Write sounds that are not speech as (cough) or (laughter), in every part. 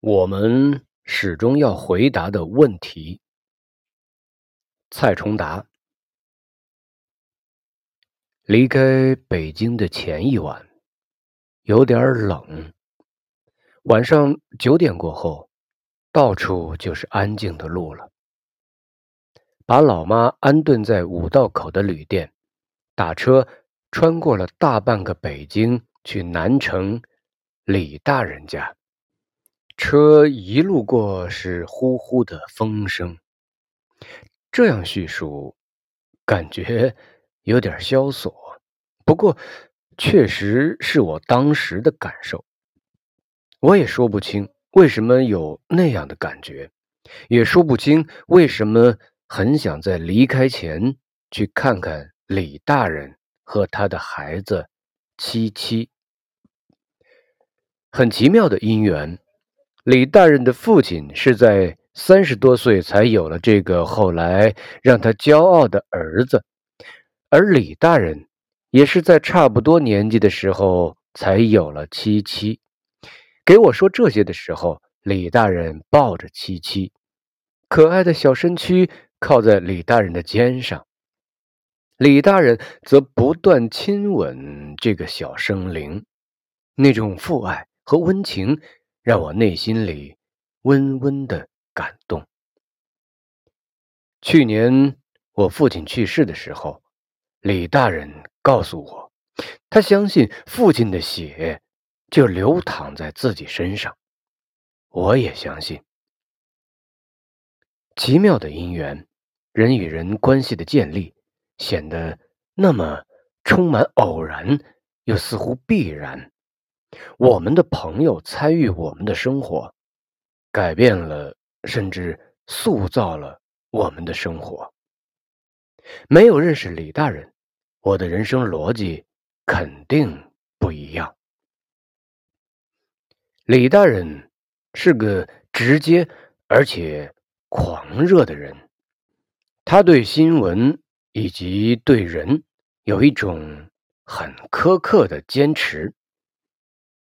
我们始终要回答的问题。蔡崇达离开北京的前一晚，有点冷。晚上九点过后，到处就是安静的路了。把老妈安顿在五道口的旅店，打车穿过了大半个北京，去南城李大人家。车一路过是呼呼的风声，这样叙述，感觉有点萧索。不过，确实是我当时的感受。我也说不清为什么有那样的感觉，也说不清为什么很想在离开前去看看李大人和他的孩子七七。很奇妙的姻缘。李大人的父亲是在三十多岁才有了这个后来让他骄傲的儿子，而李大人也是在差不多年纪的时候才有了七七。给我说这些的时候，李大人抱着七七，可爱的小身躯靠在李大人的肩上，李大人则不断亲吻这个小生灵，那种父爱和温情。让我内心里温温的感动。去年我父亲去世的时候，李大人告诉我，他相信父亲的血就流淌在自己身上。我也相信。奇妙的姻缘，人与人关系的建立，显得那么充满偶然，又似乎必然。我们的朋友参与我们的生活，改变了，甚至塑造了我们的生活。没有认识李大人，我的人生逻辑肯定不一样。李大人是个直接而且狂热的人，他对新闻以及对人有一种很苛刻的坚持。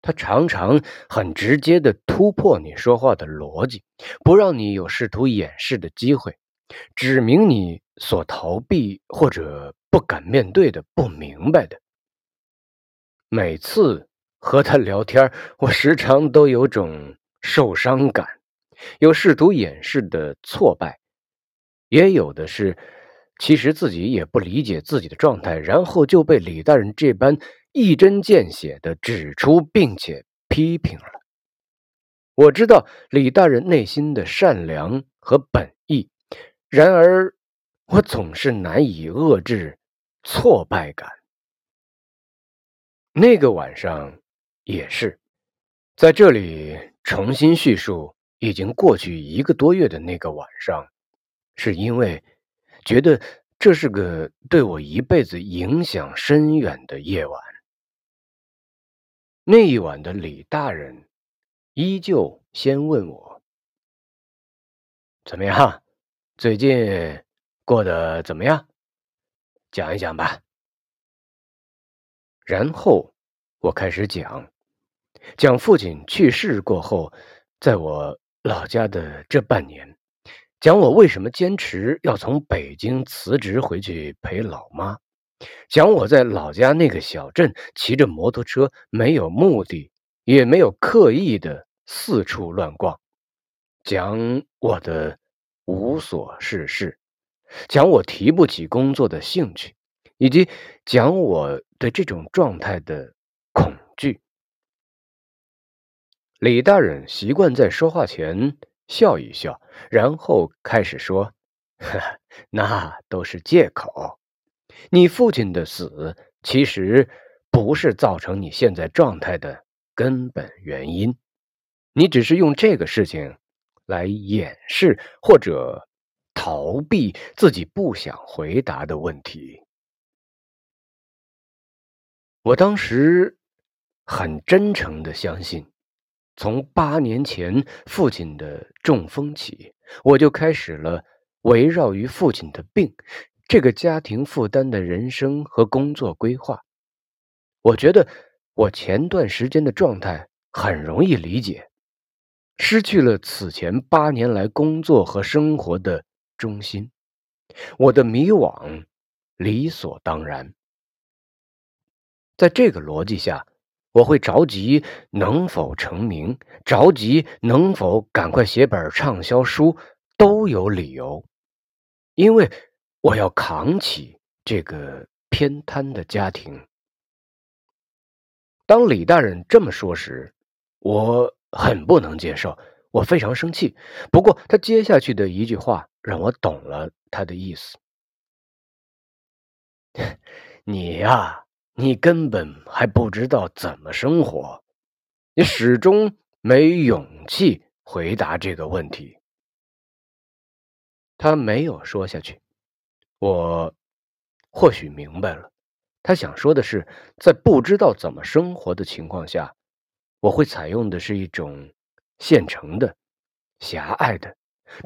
他常常很直接的突破你说话的逻辑，不让你有试图掩饰的机会，指明你所逃避或者不敢面对的不明白的。每次和他聊天，我时常都有种受伤感，有试图掩饰的挫败，也有的是其实自己也不理解自己的状态，然后就被李大人这般。一针见血的指出，并且批评了。我知道李大人内心的善良和本意，然而我总是难以遏制挫败感。那个晚上也是，在这里重新叙述已经过去一个多月的那个晚上，是因为觉得这是个对我一辈子影响深远的夜晚。那一晚的李大人，依旧先问我：“怎么样？最近过得怎么样？讲一讲吧。”然后我开始讲，讲父亲去世过后，在我老家的这半年，讲我为什么坚持要从北京辞职回去陪老妈。讲我在老家那个小镇骑着摩托车，没有目的，也没有刻意的四处乱逛。讲我的无所事事，讲我提不起工作的兴趣，以及讲我对这种状态的恐惧。李大人习惯在说话前笑一笑，然后开始说：“ (laughs) 那都是借口。”你父亲的死其实不是造成你现在状态的根本原因，你只是用这个事情来掩饰或者逃避自己不想回答的问题。我当时很真诚的相信，从八年前父亲的中风起，我就开始了围绕于父亲的病。这个家庭负担的人生和工作规划，我觉得我前段时间的状态很容易理解。失去了此前八年来工作和生活的中心，我的迷惘理所当然。在这个逻辑下，我会着急能否成名，着急能否赶快写本畅销书，都有理由，因为我要扛起这个偏瘫的家庭。当李大人这么说时，我很不能接受，我非常生气。不过他接下去的一句话让我懂了他的意思：“ (laughs) 你呀，你根本还不知道怎么生活，你始终没勇气回答这个问题。”他没有说下去，我或许明白了。他想说的是，在不知道怎么生活的情况下，我会采用的是一种现成的、狭隘的、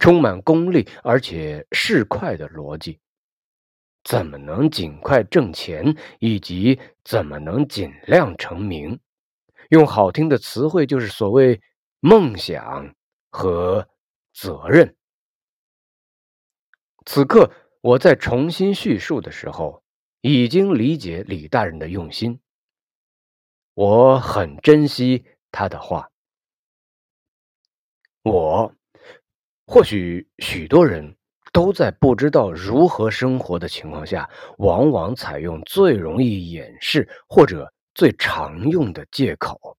充满功利而且市侩的逻辑。怎么能尽快挣钱，以及怎么能尽量成名？用好听的词汇，就是所谓梦想和责任。此刻，我在重新叙述的时候。已经理解李大人的用心，我很珍惜他的话。我，或许许多人都在不知道如何生活的情况下，往往采用最容易掩饰或者最常用的借口：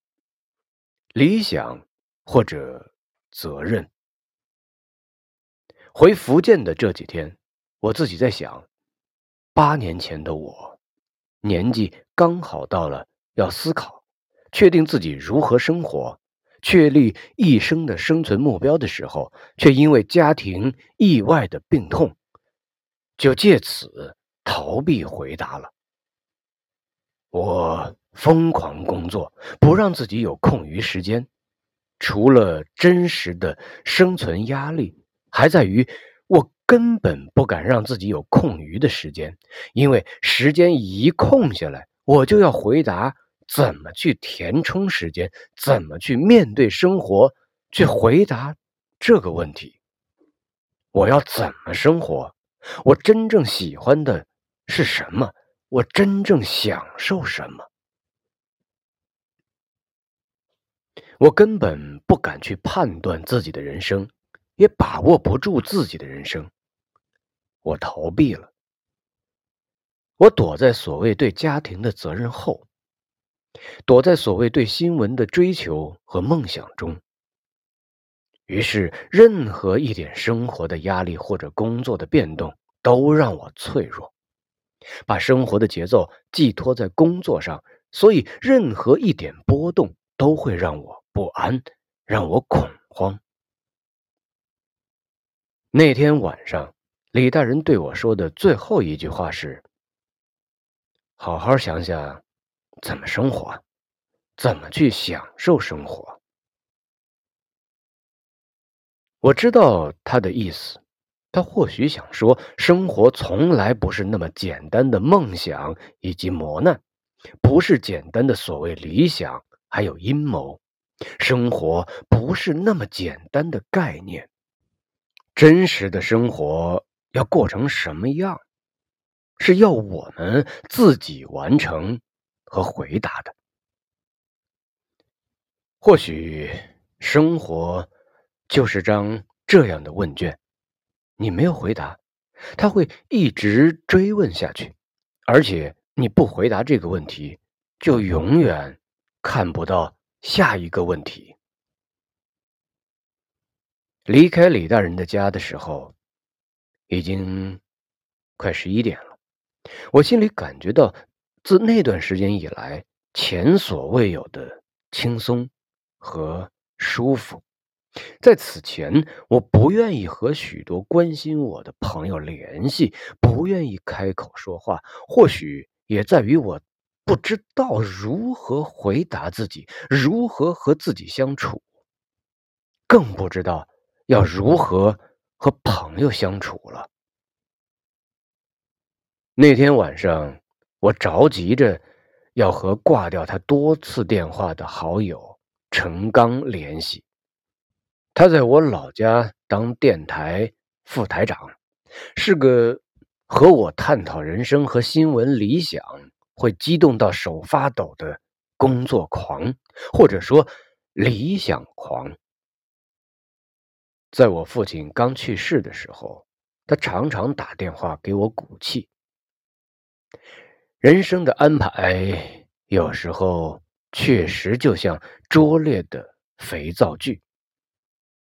理想或者责任。回福建的这几天，我自己在想。八年前的我，年纪刚好到了要思考、确定自己如何生活、确立一生的生存目标的时候，却因为家庭意外的病痛，就借此逃避回答了。我疯狂工作，不让自己有空余时间，除了真实的生存压力，还在于。根本不敢让自己有空余的时间，因为时间一空下来，我就要回答怎么去填充时间，怎么去面对生活，去回答这个问题。我要怎么生活？我真正喜欢的是什么？我真正享受什么？我根本不敢去判断自己的人生。也把握不住自己的人生，我逃避了，我躲在所谓对家庭的责任后，躲在所谓对新闻的追求和梦想中。于是，任何一点生活的压力或者工作的变动，都让我脆弱，把生活的节奏寄托在工作上，所以任何一点波动都会让我不安，让我恐慌。那天晚上，李大人对我说的最后一句话是：“好好想想，怎么生活，怎么去享受生活。”我知道他的意思，他或许想说，生活从来不是那么简单的梦想以及磨难，不是简单的所谓理想还有阴谋，生活不是那么简单的概念。真实的生活要过成什么样，是要我们自己完成和回答的。或许生活就是张这样的问卷，你没有回答，他会一直追问下去，而且你不回答这个问题，就永远看不到下一个问题。离开李大人的家的时候，已经快十一点了。我心里感觉到，自那段时间以来前所未有的轻松和舒服。在此前，我不愿意和许多关心我的朋友联系，不愿意开口说话。或许也在于我不知道如何回答自己，如何和自己相处，更不知道。要如何和朋友相处了？那天晚上，我着急着要和挂掉他多次电话的好友陈刚联系。他在我老家当电台副台长，是个和我探讨人生和新闻理想会激动到手发抖的工作狂，或者说理想狂。在我父亲刚去世的时候，他常常打电话给我鼓气。人生的安排有时候确实就像拙劣的肥皂剧。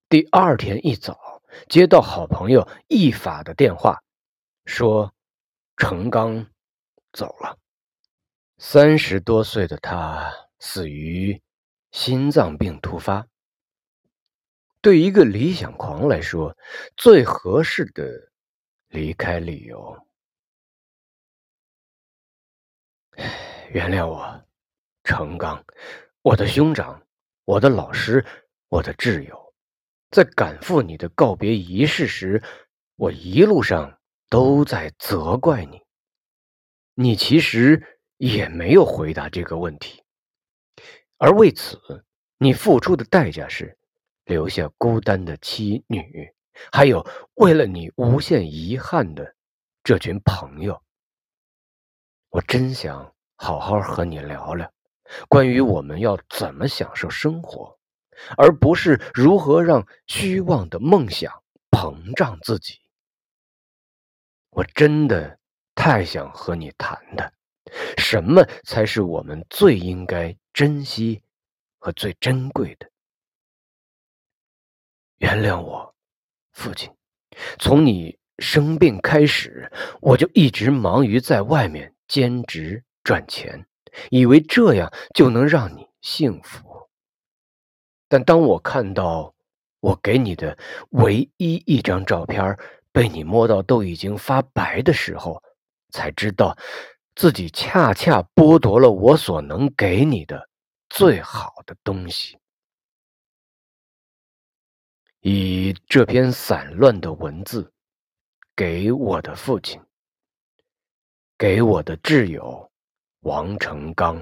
第二天一早，接到好朋友一法的电话，说程刚走了。三十多岁的他死于心脏病突发。对一个理想狂来说，最合适的离开理由。原谅我，程刚，我的兄长，我的老师，我的挚友，在赶赴你的告别仪式时，我一路上都在责怪你。你其实也没有回答这个问题，而为此，你付出的代价是。留下孤单的妻女，还有为了你无限遗憾的这群朋友，我真想好好和你聊聊，关于我们要怎么享受生活，而不是如何让虚妄的梦想膨胀自己。我真的太想和你谈谈，什么才是我们最应该珍惜和最珍贵的。原谅我，父亲。从你生病开始，我就一直忙于在外面兼职赚钱，以为这样就能让你幸福。但当我看到我给你的唯一一张照片被你摸到都已经发白的时候，才知道自己恰恰剥夺了我所能给你的最好的东西。以这篇散乱的文字，给我的父亲，给我的挚友王成刚。